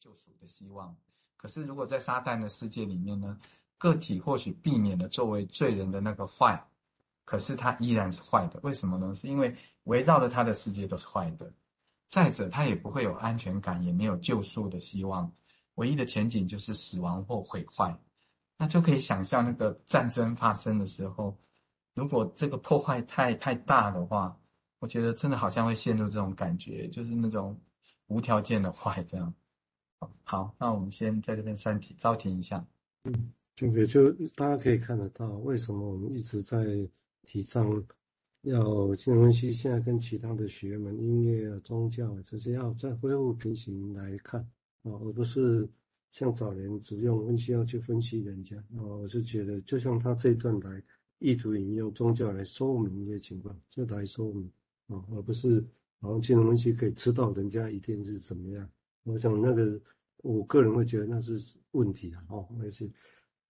救赎的希望。可是如果在撒旦的世界里面呢，个体或许避免了作为罪人的那个坏，可是他依然是坏的。为什么呢？是因为围绕着他的世界都是坏的。再者，他也不会有安全感，也没有救赎的希望。唯一的前景就是死亡或毁坏。那就可以想象那个战争发生的时候，如果这个破坏太太大的话，我觉得真的好像会陷入这种感觉，就是那种无条件的坏这样。好，那我们先在这边暂停，暂停一下。嗯，这个就大家可以看得到，为什么我们一直在提倡要精神分析，现在跟其他的学门、音乐啊、宗教啊，这些要再恢复平行来看啊，而不是像早年只用分析要去分析人家啊。我是觉得，就像他这一段来意图引用宗教来说明一些情况，就来说明啊，而不是好像精神分析可以知道人家一定是怎么样。我想那个，我个人会觉得那是问题啊，哦，没事。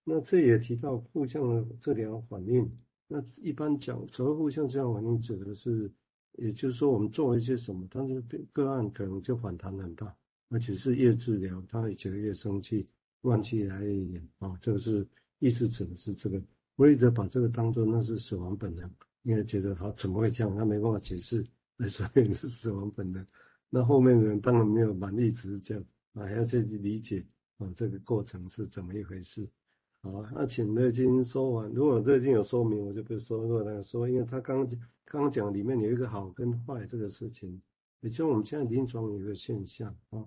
那这也提到负向的治疗反应。那一般讲，所谓负向治疗反应指的是，也就是说我们做了一些什么，但是个案可能就反弹很大，而且是越治疗他也觉得越生气，怨气来越严啊。这个是意思指的是这个，弗洛伊德把这个当做那是死亡本能，因为觉得他怎么会这样，他没办法解释，所以是死亡本能。那后面的人当然没有满意，只是这样啊，还要去理解啊，这个过程是怎么一回事。好，那请乐金说完。如果乐金有说明，我就不说。如果他说，因为他刚刚讲里面有一个好跟坏这个事情，也就我们现在临床有一个现象啊，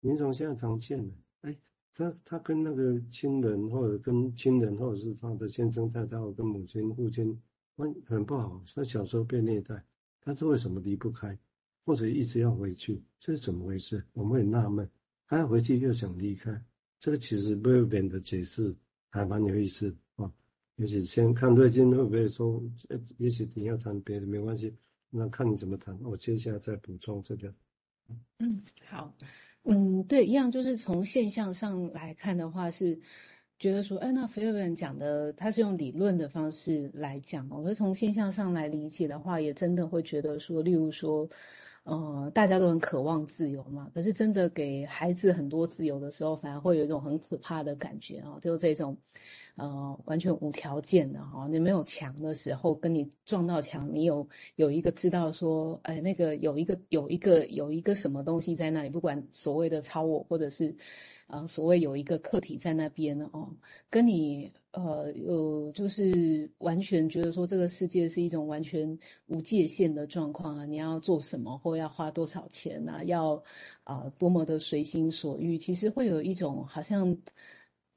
临床现在常见的，哎，他他跟那个亲人或者跟亲人或者是他的先生太太或跟母亲父亲关很不好，他小时候被虐待，他是为什么离不开？或者一直要回去，这是怎么回事？我们很纳闷，他要回去又想离开，这个其实没有别的解释，还蛮有意思啊。也许先看对镜会不会说，也许你要谈别的没关系，那看你怎么谈。我接下来再补充这个。嗯，好，嗯，对，一样就是从现象上来看的话是。觉得说，哎，那菲尔文讲的，他是用理论的方式来讲，我说从现象上来理解的话，也真的会觉得说，例如说，呃，大家都很渴望自由嘛，可是真的给孩子很多自由的时候，反而会有一种很可怕的感觉啊，就这种，呃，完全无条件的哈，你没有墙的时候，跟你撞到墙，你有有一个知道说，哎，那个有一个有一个有一个什么东西在那里，不管所谓的超我或者是。啊，所谓有一个客体在那边呢，哦，跟你呃有就是完全觉得说这个世界是一种完全无界限的状况啊，你要做什么或要花多少钱啊，要啊、多么的随心所欲，其实会有一种好像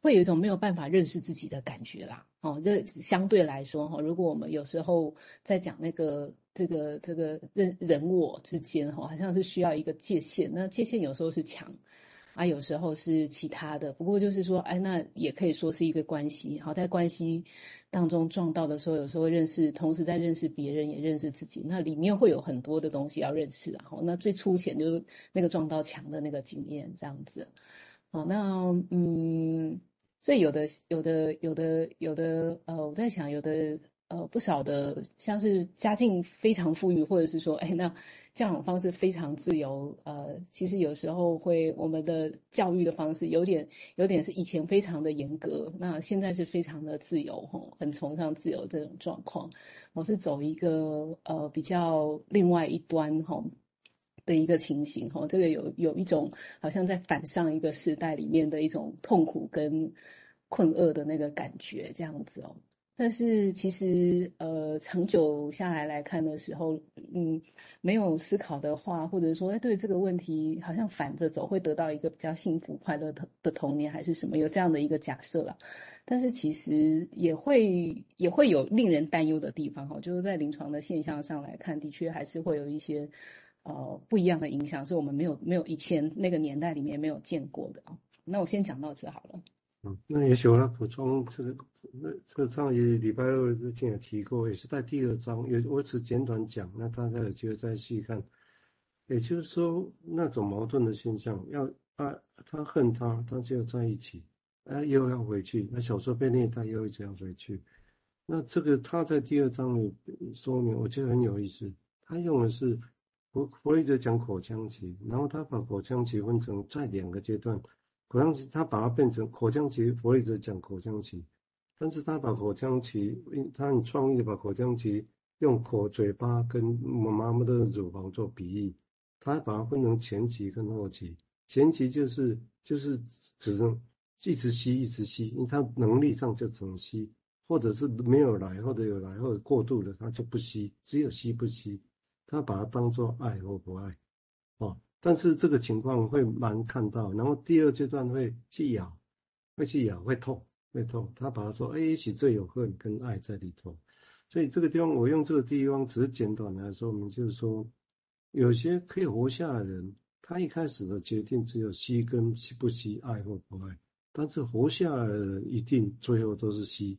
会有一种没有办法认识自己的感觉啦，哦，这相对来说哈，如果我们有时候在讲那个这个这个人人我之间哈，好像是需要一个界限，那界限有时候是墙。啊，有时候是其他的，不过就是说，哎，那也可以说是一个关系。好，在关系当中撞到的时候，有时候认识，同时在认识别人，也认识自己。那里面会有很多的东西要认识。然后，那最粗浅就是那个撞到墙的那个经验，这样子。好，那嗯，所以有的，有的，有的，有的，呃，我在想，有的。呃，不少的像是家境非常富裕，或者是说，哎，那教养方式非常自由。呃，其实有时候会我们的教育的方式有点，有点是以前非常的严格，那现在是非常的自由，吼，很崇尚自由这种状况。我是走一个呃比较另外一端吼的一个情形，吼，这个有有一种好像在反上一个时代里面的一种痛苦跟困厄的那个感觉，这样子哦。但是其实，呃，长久下来来看的时候，嗯，没有思考的话，或者说，哎，对这个问题好像反着走，会得到一个比较幸福快乐的的童年，还是什么？有这样的一个假设了。但是其实也会也会有令人担忧的地方哈，就是在临床的现象上来看，的确还是会有一些呃不一样的影响，是我们没有没有以前那个年代里面没有见过的啊。那我先讲到这好了。那也许我来补充这个，那这个章也礼拜二之前有提过，也是在第二章，也我只简短讲，那大家有机会再细看。也就是说，那种矛盾的现象，要啊，他恨他，他就要在一起，啊，又要回去，那小时候被虐待又一直要回去。那这个他在第二章里说明，我觉得很有意思，他用的是弗弗洛伊德讲口腔期，然后他把口腔期分成在两个阶段，口腔期他把它变成口腔期，弗洛伊德讲口腔期，但是他把口腔期，他很创意的把口腔期用口嘴巴跟妈妈的乳房做比喻，他把它分成前期跟后期，前期就是就是只能一直吸一直吸，因为他能力上就只能吸，或者是没有来，或者有来，或者过度的他就不吸，只有吸不吸。他把它当做爱或不爱，哦，但是这个情况会蛮看到，然后第二阶段会去咬，会去咬，会痛，会痛。他把它说，哎，一起最有恨跟爱在里头，所以这个地方我用这个地方只是简短来说明，就是说，有些可以活下来的人，他一开始的决定只有吸跟吸不吸，爱或不爱，但是活下来的人一定最后都是吸，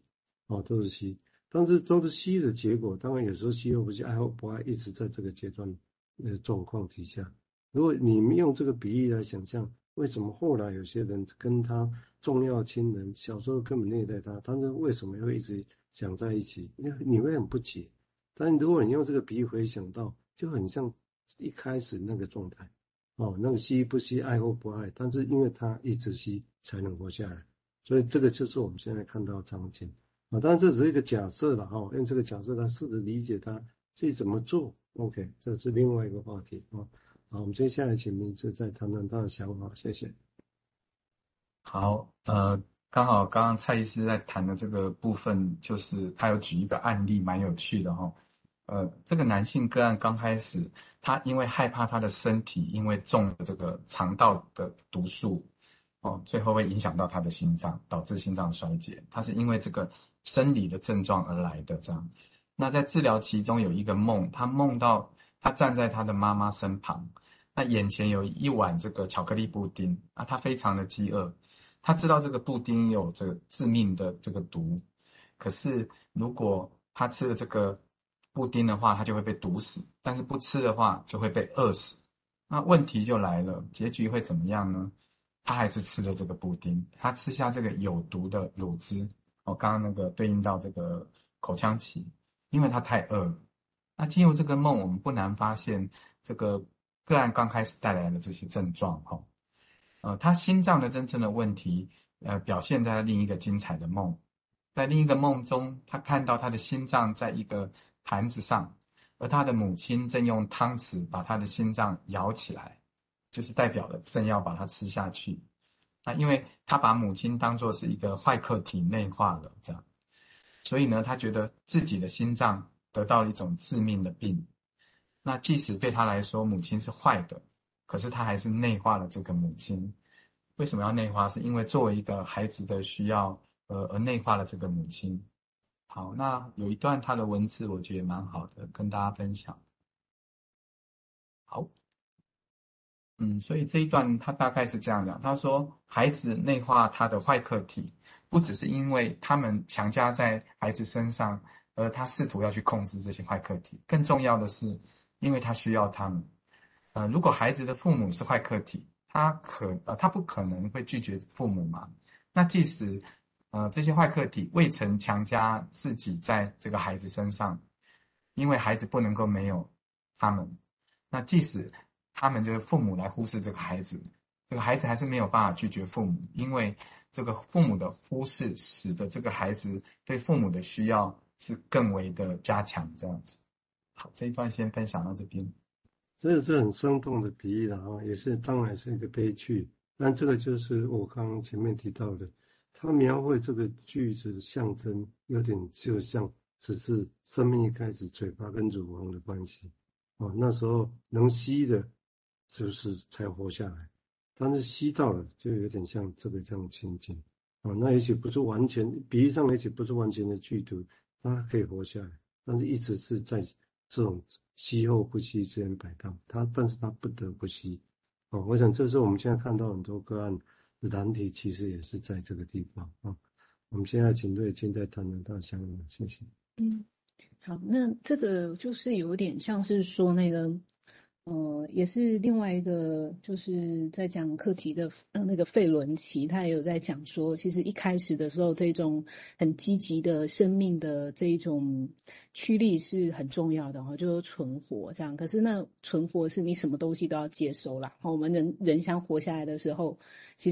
哦，都是吸。但是都是吸的结果，当然有时候吸或不吸，爱或不爱，一直在这个阶段的状况底下。如果你们用这个比喻来想象，为什么后来有些人跟他重要亲人小时候根本虐待他，但是为什么会一直想在一起？因为你会很不解。但如果你用这个比喻回想到，就很像一开始那个状态哦，那个吸不吸，爱或不爱，但是因为他一直吸才能活下来，所以这个就是我们现在看到的场景。啊，当然这只是一个假设了哈，用这个假设来试着理解他自己怎么做。OK，这是另外一个话题啊。好，我们接下来请明志再谈谈他的想法，谢谢。好，呃，刚好刚刚蔡医师在谈的这个部分，就是他有举一个案例，蛮有趣的哈。呃，这个男性个案刚开始，他因为害怕他的身体因为中了这个肠道的毒素，哦，最后会影响到他的心脏，导致心脏衰竭。他是因为这个。生理的症状而来的这样，那在治疗其中有一个梦，他梦到他站在他的妈妈身旁，那眼前有一碗这个巧克力布丁啊，他非常的饥饿，他知道这个布丁有这个致命的这个毒，可是如果他吃了这个布丁的话，他就会被毒死，但是不吃的话就会被饿死。那问题就来了，结局会怎么样呢？他还是吃了这个布丁，他吃下这个有毒的乳汁。哦，刚刚那个对应到这个口腔期，因为他太饿了。那进入这个梦，我们不难发现，这个个案刚开始带来的这些症状，哈，呃，他心脏的真正的问题，呃，表现在另一个精彩的梦，在另一个梦中，他看到他的心脏在一个盘子上，而他的母亲正用汤匙把他的心脏舀起来，就是代表了正要把它吃下去。那因为他把母亲当作是一个坏客体内化了，这样，所以呢，他觉得自己的心脏得到了一种致命的病。那即使对他来说母亲是坏的，可是他还是内化了这个母亲。为什么要内化？是因为作为一个孩子的需要，呃，而内化了这个母亲。好，那有一段他的文字，我觉得蛮好的，跟大家分享。好。嗯，所以这一段他大概是这样讲，他说孩子内化他的坏客体，不只是因为他们强加在孩子身上，而他试图要去控制这些坏客体，更重要的是，因为他需要他们。呃，如果孩子的父母是坏客体，他可呃他不可能会拒绝父母嘛？那即使呃这些坏客体未曾强加自己在这个孩子身上，因为孩子不能够没有他们，那即使。他们就是父母来忽视这个孩子，这个孩子还是没有办法拒绝父母，因为这个父母的忽视，使得这个孩子对父母的需要是更为的加强。这样子，好，这一段先分享到这边。这个是很生动的比喻了啊，也是当然是一个悲剧，但这个就是我刚刚前面提到的，他描绘这个句子的象征，有点就像只是生命一开始嘴巴跟乳房的关系哦，那时候能吸的。就是才活下来，但是吸到了就有点像这个这样情景啊。那也许不是完全，比喻上也许不是完全的剧毒，它可以活下来，但是一直是在这种吸或不吸之间摆荡。他，但是他不得不吸啊。我想这是我们现在看到很多个案的难题，其实也是在这个地方啊。我们现在请对现在谈谈他想法，谢谢。嗯，好，那这个就是有点像是说那个。呃，也是另外一个，就是在讲课题的呃那个费伦奇，他也有在讲说，其实一开始的时候，这种很积极的生命的这一种驱力是很重要的哈，就是存活这样。可是那存活是你什么东西都要接收啦。我们人人想活下来的时候，其